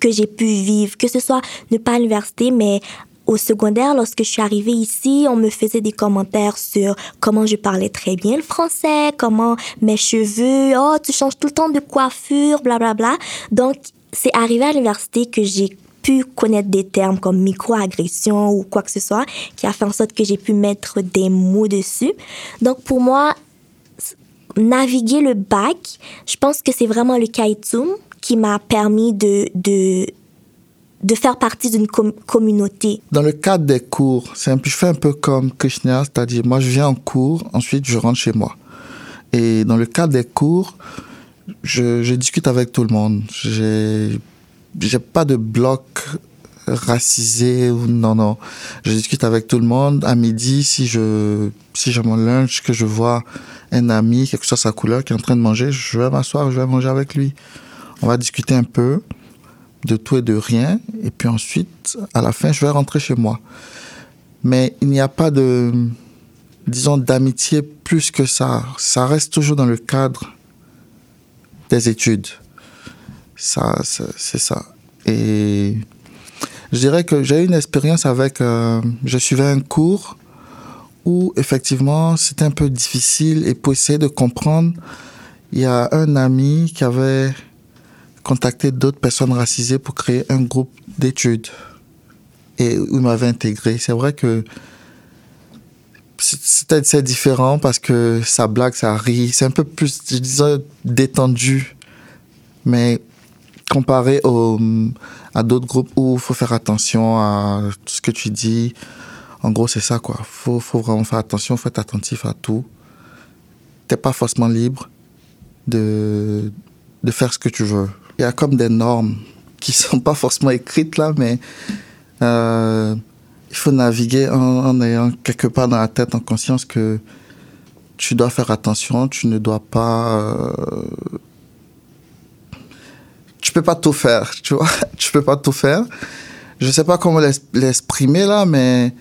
que j'ai pu vivre, que ce soit ne pas à l'université, mais au secondaire, lorsque je suis arrivée ici, on me faisait des commentaires sur comment je parlais très bien le français, comment mes cheveux, oh, tu changes tout le temps de coiffure, bla bla bla. Donc, c'est arrivé à l'université que j'ai pu connaître des termes comme microagression ou quoi que ce soit, qui a fait en sorte que j'ai pu mettre des mots dessus. Donc, pour moi, naviguer le bac, je pense que c'est vraiment le kaitum qui m'a permis de, de, de faire partie d'une communauté. Dans le cadre des cours, c'est je fais un peu comme Krishna, c'est-à-dire moi je viens en cours, ensuite je rentre chez moi. Et dans le cadre des cours, je, je discute avec tout le monde. J'ai, j'ai pas de bloc racisé ou non non. Je discute avec tout le monde. À midi, si je si j'ai mon lunch que je vois un ami, quelque chose sa couleur qui est en train de manger, je vais m'asseoir, je vais manger avec lui. On va discuter un peu de tout et de rien. Et puis ensuite, à la fin, je vais rentrer chez moi. Mais il n'y a pas de, disons, d'amitié plus que ça. Ça reste toujours dans le cadre des études. Ça, c'est ça. Et je dirais que j'ai eu une expérience avec, euh, je suivais un cours où effectivement c'était un peu difficile et pour essayer de comprendre, il y a un ami qui avait contacté d'autres personnes racisées pour créer un groupe d'études et où il m'avait intégré. C'est vrai que c'est différent parce que ça blague, ça rit, c'est un peu plus, je disais, détendu. Mais comparé au, à d'autres groupes où il faut faire attention à ce que tu dis, en gros, c'est ça, quoi. Faut, faut vraiment faire attention, faut être attentif à tout. T'es pas forcément libre de, faire ce que tu veux il y a comme des normes qui sont pas forcément écrites là, mais euh, il faut naviguer en, ayant quelque part dans la tête, en conscience que tu dois faire attention, tu ne dois pas. Euh, peux pas tout faire, tu vois. tu peux pas tout faire. Je sais pas comment l'exprimer là, mais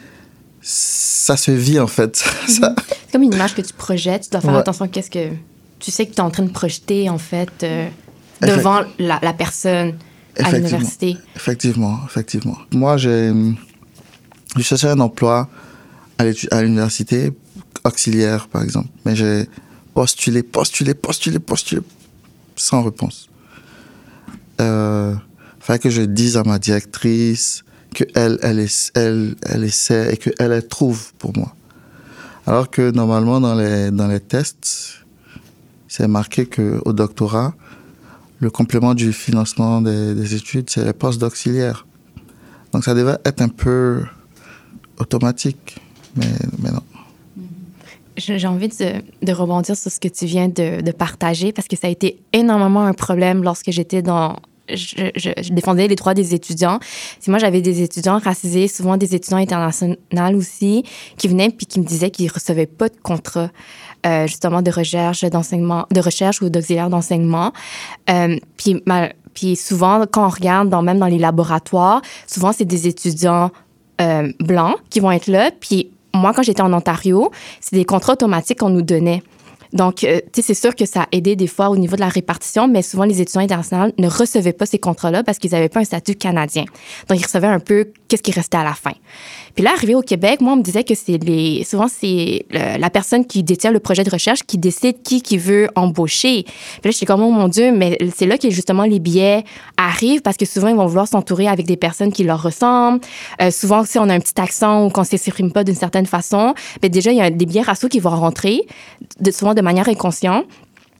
ça se vit en fait. Ça- C'est comme une image que tu projettes. Tu dois faire Ouais. attention qu'est-ce que tu sais que tu es en train de projeter, en fait, euh, devant la, la personne à l'université. Effectivement, effectivement. Moi, j'ai, je cherchais un emploi à l'université, auxiliaire par exemple, mais j'ai postulé, postulé, postulé, postulé, sans réponse. Euh, que je dise à ma directrice que elle, elle, elle, elle essaie et que elle, trouve pour moi. Alors que normalement dans les dans les tests, c'est marqué que au doctorat, le complément du financement des, des études, c'est les postes d'auxiliaire. Donc ça devait être un peu automatique, mais non. J'ai envie de, rebondir sur ce que tu viens de, partager parce que ça a été énormément un problème lorsque j'étais dans. Je, défendais les droits des étudiants. Si moi, j'avais des étudiants racisés, souvent des étudiants internationaux aussi, qui venaient puis qui me disaient qu'ils recevaient pas de contrat, euh, justement, de recherche, d'enseignement, de recherche ou d'auxiliaire d'enseignement. Euh, puis, souvent, quand on regarde, même dans les laboratoires, souvent, c'est des étudiants euh, blancs qui vont être là. Puis moi, quand j'étais en Ontario, c'est des contrats automatiques qu'on nous donnait. Donc, euh, tu sais, c'est sûr que ça a aidé des fois au niveau de la répartition, mais souvent, les étudiants internationaux ne recevaient pas ces contrats-là parce qu'ils n'avaient pas un statut canadien. Donc, ils recevaient un peu qu'est-ce qui restait à la fin. Puis là, arrivé au Québec, moi, on me disait que c'est les, souvent, c'est la personne qui détient le projet de recherche qui décide qui qui veut embaucher. Puis là, j'étais comme, oh mon Dieu, mais c'est là que justement les billets arrivent parce que souvent, ils vont vouloir s'entourer avec des personnes qui leur ressemblent. Euh, souvent, si on a un petit accent ou qu'on s'exprime pas d'une certaine façon, ben déjà, il y a des billets raciaux qui vont rentrer, de, souvent de manière inconsciente.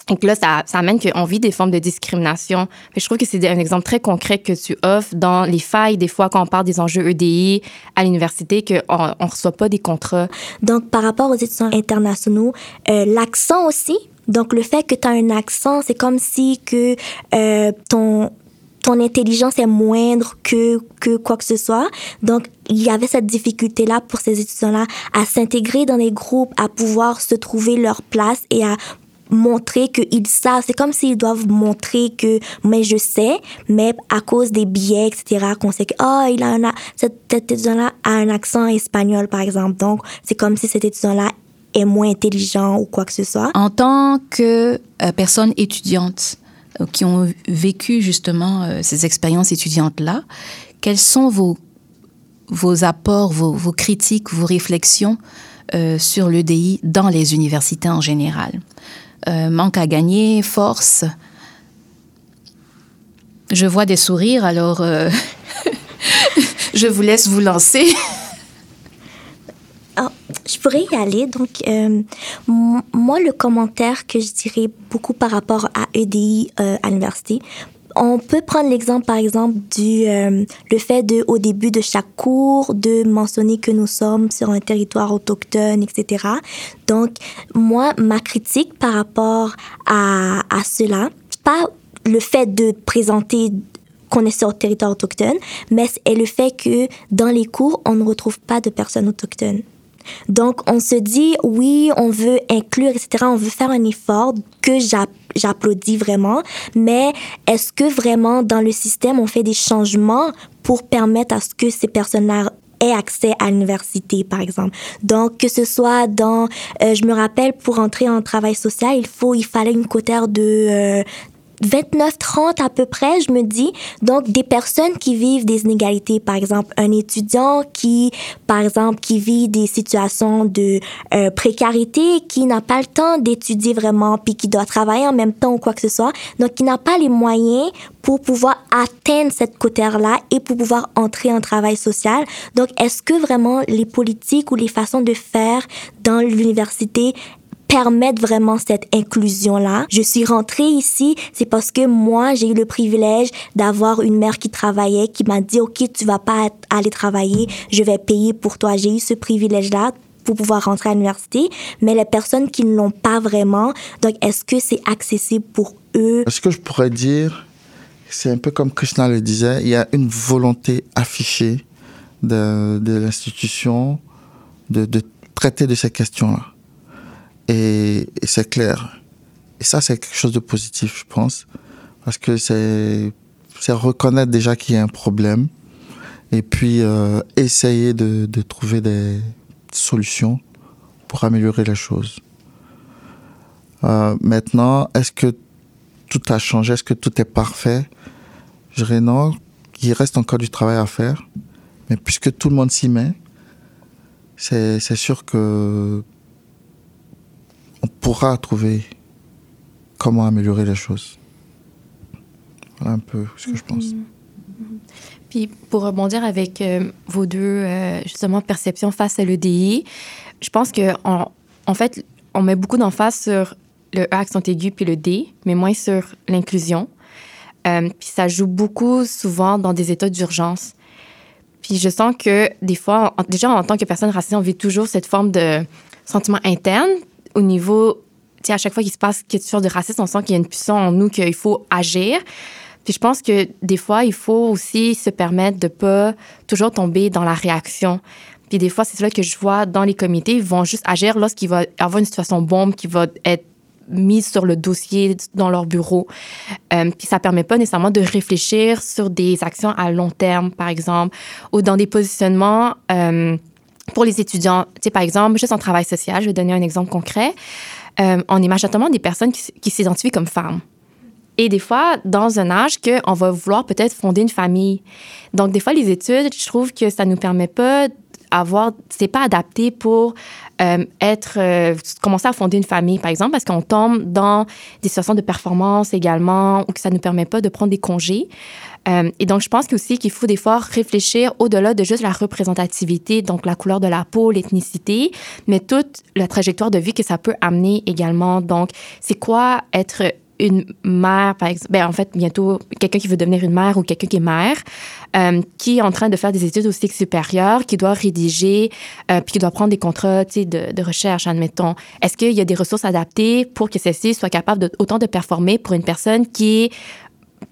Donc là, ça, amène qu'on vit des formes de discrimination. Mais je trouve que c'est un exemple très concret que tu offres dans les failles, des fois, quand on parle des enjeux EDI à l'université, qu'on ne reçoit pas des contrats. Donc, par rapport aux étudiants internationaux, euh, l'accent aussi. Donc, le fait que tu as un accent, c'est comme si que euh, ton ton intelligence est moindre que, que quoi que ce soit. Donc, il y avait cette difficulté-là pour ces étudiants-là à s'intégrer dans des groupes, à pouvoir se trouver leur place et à montrer qu'ils savent. C'est comme s'ils doivent montrer que, mais je sais, mais à cause des billets, etc., qu'on sait que, oh, il a un, cet, étudiant-là a un accent espagnol, par exemple. Donc, c'est comme si cet étudiant-là est moins intelligent ou quoi que ce soit. En tant que euh, personne étudiante qui ont vécu justement euh, ces expériences étudiantes-là, quels sont vos, vos apports, vos, critiques, vos réflexions euh, sur l'EDI dans les universités en général? Euh, Manque à gagner, force Je vois des sourires, alors je vous laisse vous lancer. Ah, je pourrais y aller. Donc, euh, moi, le commentaire que je dirais beaucoup par rapport à EDI euh, à l'université, on peut prendre l'exemple, par exemple, du euh, le fait de, au début de chaque cours, de mentionner que nous sommes sur un territoire autochtone, etc. Donc, moi, ma critique par rapport à, à cela, pas le fait de présenter qu'on est sur le territoire autochtone, mais c'est le fait que dans les cours, on ne retrouve pas de personnes autochtones. Donc, on se dit, oui, on veut inclure, etc., on veut faire un effort que j'a- j'applaudis vraiment, mais est-ce que vraiment dans le système, on fait des changements pour permettre à ce que ces personnes-là aient accès à l'université, par exemple? Donc, que ce soit dans, euh, je me rappelle, pour entrer en travail social, il faut, il fallait une quotaire de euh, 29-30 à peu près, je me dis. Donc, des personnes qui vivent des inégalités, par exemple, un étudiant qui, par exemple, qui vit des situations de euh, précarité, qui n'a pas le temps d'étudier vraiment, puis qui doit travailler en même temps ou quoi que ce soit, donc qui n'a pas les moyens pour pouvoir atteindre cette cotère-là et pour pouvoir entrer en travail social. Donc, est-ce que vraiment les politiques ou les façons de faire dans l'université permettre vraiment cette inclusion-là. Je suis rentrée ici, c'est parce que moi, j'ai eu le privilège d'avoir une mère qui travaillait, qui m'a dit, OK, tu vas pas aller travailler, je vais payer pour toi. J'ai eu ce privilège-là pour pouvoir rentrer à l'université, mais les personnes qui ne l'ont pas vraiment, donc est-ce que c'est accessible pour eux? Ce que je pourrais dire, c'est un peu comme Krishna le disait, il y a une volonté affichée de, l'institution de traiter de ces questions-là. Et, c'est clair. Et ça, c'est quelque chose de positif, je pense, parce que c'est reconnaître déjà qu'il y a un problème et puis euh, essayer de, de trouver des solutions pour améliorer les choses. Euh, maintenant, est-ce que tout a changé? Est-ce que tout est parfait? Je dirais non, il reste encore du travail à faire. Mais puisque tout le monde s'y met, c'est sûr que on pourra trouver comment améliorer les choses. Voilà un peu ce que je pense. Mm-hmm. Puis pour rebondir avec euh, vos deux, euh, justement, perceptions face à l'EDI, je pense que en fait, on met beaucoup d'emphase sur le E accent aigu puis le D, mais moins sur l'inclusion. Euh, puis ça joue beaucoup souvent dans des états d'urgence. Puis je sens que des fois, déjà en tant que personne racisée, on vit toujours cette forme de sentiment interne au niveau, tu sais, à chaque fois qu'il se passe quelque chose de raciste, on sent qu'il y a une puissance en nous qu'il faut agir. Puis je pense que des fois, il faut aussi se permettre de pas toujours tomber dans la réaction. Puis des fois, c'est cela que je vois dans les comités, ils vont juste agir lorsqu'il va avoir une situation bombe qui va être mise sur le dossier dans leur bureau. Euh, puis ça permet pas nécessairement de réfléchir sur des actions à long terme, par exemple, ou dans des positionnements euh, pour les étudiants. Tu sais, par exemple, juste en travail social, je vais donner un exemple concret. Euh, on est majoritairement des personnes qui, s'identifient comme femmes. Et des fois, dans un âge qu'on va vouloir peut-être fonder une famille. Donc, des fois, les études, je trouve que ça nous permet pas avoir, c'est pas adapté pour euh, être, euh, commencer à fonder une famille, par exemple, parce qu'on tombe dans des situations de performance également, ou que ça ne nous permet pas de prendre des congés. Euh, et donc, je pense aussi qu'il faut des fois réfléchir au-delà de juste la représentativité, donc la couleur de la peau, l'ethnicité, mais toute la trajectoire de vie que ça peut amener également. Donc, c'est quoi être une mère, par exemple, ben, en fait, bientôt, quelqu'un qui veut devenir une mère ou quelqu'un qui est mère, euh, qui est en train de faire des études au cycle supérieur, qui doit rédiger, euh, puis qui doit prendre des contrats de, de recherche, admettons. Est-ce qu'il y a des ressources adaptées pour que celle-ci soit capable de, autant de performer pour une personne qui est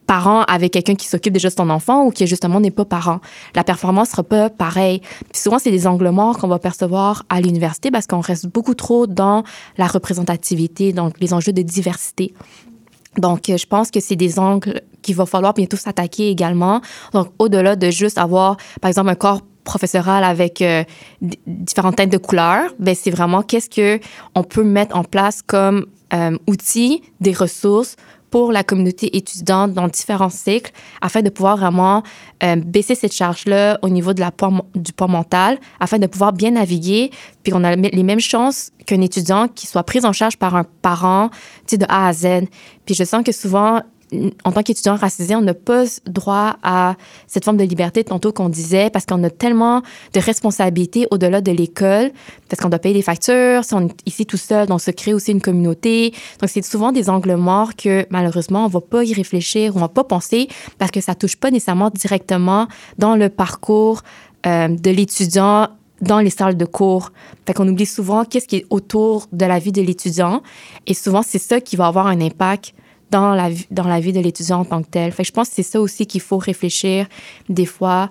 parent avec quelqu'un qui s'occupe déjà de son enfant ou qui justement n'est pas parent. La performance sera pas pareille. Puis souvent, c'est des angles morts qu'on va percevoir à l'université parce qu'on reste beaucoup trop dans la représentativité, donc les enjeux de diversité. Donc, euh, je pense que c'est des angles qu'il va falloir bientôt s'attaquer également. Donc, au-delà de juste avoir, par exemple, un corps professoral avec euh, différentes teintes de couleurs, ben c'est vraiment qu'est-ce que on peut mettre en place comme euh, outil, des ressources pour la communauté étudiante dans différents cycles afin de pouvoir vraiment euh, baisser cette charge-là au niveau de la du poids mental afin de pouvoir bien naviguer. Puis on a les mêmes chances qu'un étudiant qui soit pris en charge par un parent, de A à Z. Puis je sens que souvent, en tant qu'étudiant racisé, on n'a pas droit à cette forme de liberté tantôt qu'on disait parce qu'on a tellement de responsabilités au-delà de l'école, parce qu'on doit payer des factures, si on est ici tout seul, on se crée aussi une communauté. Donc, c'est souvent des angles morts que malheureusement, on va pas y réfléchir ou on va pas penser parce que ça touche pas nécessairement directement dans le parcours euh, de l'étudiant dans les salles de cours. Fait qu'on oublie souvent qu'est-ce qui est autour de la vie de l'étudiant. Et souvent, c'est ça qui va avoir un impact dans la, dans la vie de l'étudiant en tant que tel. Fait je pense que c'est ça aussi qu'il faut réfléchir des fois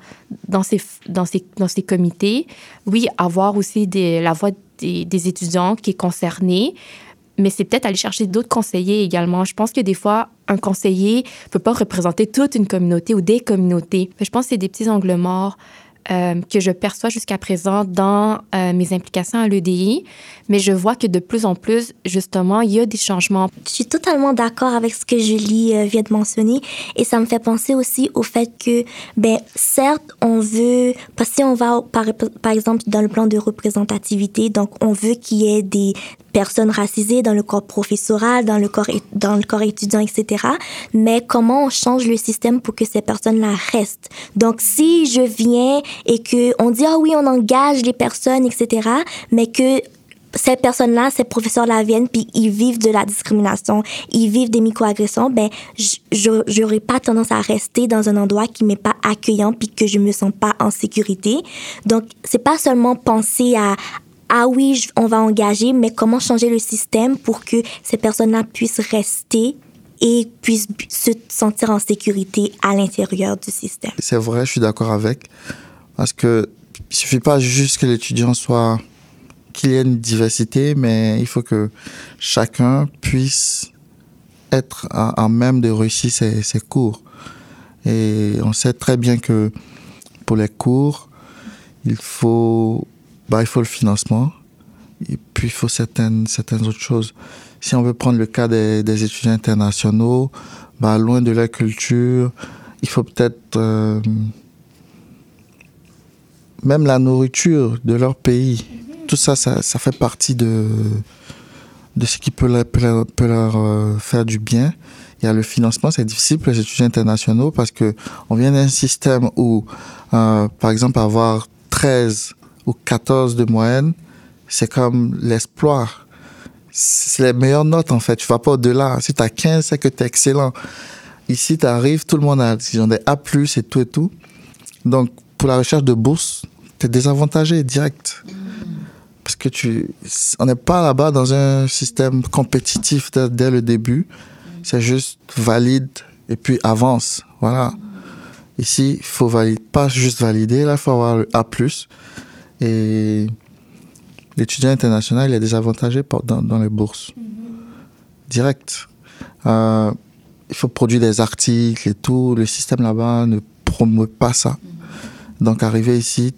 dans ces, dans ces, dans ces comités. Oui, avoir aussi la voix des, des étudiants qui est concernée, mais c'est peut-être aller chercher d'autres conseillers également. Je pense que des fois, un conseiller ne peut pas représenter toute une communauté ou des communautés. je pense que c'est des petits angles morts euh, que je perçois jusqu'à présent dans euh, mes implications à l'EDI, mais je vois que de plus en plus, justement, il y a des changements. Je suis totalement d'accord avec ce que Julie euh, vient de mentionner et ça me fait penser aussi au fait que, ben, certes, on veut, parce que si on va, par, par exemple, dans le plan de représentativité, donc on veut qu'il y ait des, personnes racisées dans le corps professoral, dans le corps, dans le corps étudiant, etc. Mais comment on change le système pour que ces personnes-là restent? Donc, si je viens et que on dit, ah oui, on engage les personnes, etc., mais que ces personnes-là, ces professeurs-là viennent, puis ils vivent de la discrimination, ils vivent des microagressions, ben, j'aurais pas tendance à rester dans un endroit qui m'est pas accueillant, puis que je me sens pas en sécurité. Donc, c'est pas seulement penser à, ah oui, on va engager, mais comment changer le système pour que ces personnes-là puissent rester et puissent se sentir en sécurité à l'intérieur du système? C'est vrai, je suis d'accord avec. Parce que il suffit pas juste que l'étudiant soit qu'il y ait une diversité, mais il faut que chacun puisse être à, même de réussir ses, ses, cours. Et on sait très bien que pour les cours, il faut bah, il faut le financement. Et puis, il faut certaines, certaines autres choses. Si on veut prendre le cas des, des étudiants internationaux, bah, loin de la culture, il faut peut-être euh, même la nourriture de leur pays. Tout ça, ça, ça fait partie de, de ce qui peut leur, peut leur, euh, faire du bien. Il y a le financement, c'est difficile pour les étudiants internationaux parce que on vient d'un système où, euh, par exemple, avoir 13 ou 14 de moyenne, c'est comme l'espoir. C'est les meilleures notes, en fait. Tu vas pas au-delà. Si tu as 15, c'est que tu es excellent. Ici, tu arrives, tout le monde a des A+, et tout et tout. Donc, pour la recherche de bourse, tu es désavantagé direct. Parce que tu, on n'est pas là-bas dans un système compétitif dès, dès le début. C'est juste valide et puis avance. Voilà. Ici, il faut valider, pas juste valider, là, il faut avoir le A+. Et l'étudiant international, il est désavantagé dans, dans les bourses. Direct. Euh, il faut produire des articles et tout. Le système là-bas ne promeut pas ça. Donc, arriver ici.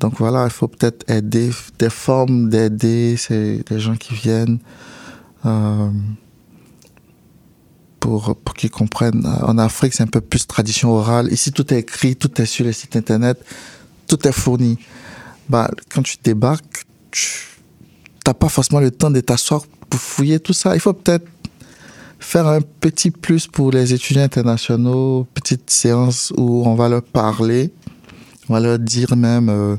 Donc voilà, il faut peut-être aider, des formes d'aider, des gens qui viennent euh, pour, pour qu'ils comprennent. En Afrique, c'est un peu plus tradition orale. Ici, tout est écrit, tout est sur les sites internet, tout est fourni. Bah, quand tu débarques, tu n'as pas forcément le temps de t'asseoir pour fouiller tout ça. Il faut peut-être faire un petit plus pour les étudiants internationaux, petite séance où on va leur parler, on va leur dire même, euh,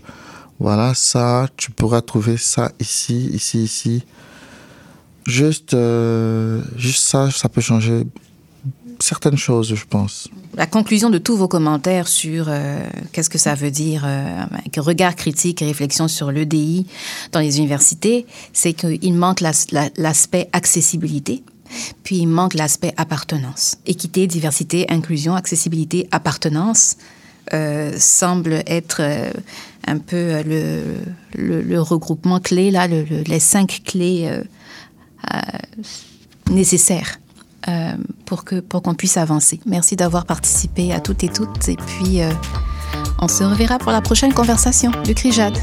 voilà, ça, tu pourras trouver ça ici, ici, ici. Juste, euh, juste ça, ça peut changer certaines choses, je pense. La conclusion de tous vos commentaires sur euh, qu'est-ce que ça veut dire, euh, regard critique et réflexion sur l'EDI dans les universités, c'est qu'il manque l'as- la- l'aspect accessibilité, puis il manque l'aspect appartenance. Équité, diversité, inclusion, accessibilité, appartenance euh, semble être euh, un peu le, regroupement clé, là, le- le- les cinq clés nécessaires euh, pour que pour qu'on puisse avancer. Merci d'avoir participé à toutes et toutes et puis euh, on se reverra pour la prochaine conversation du CRIJAD.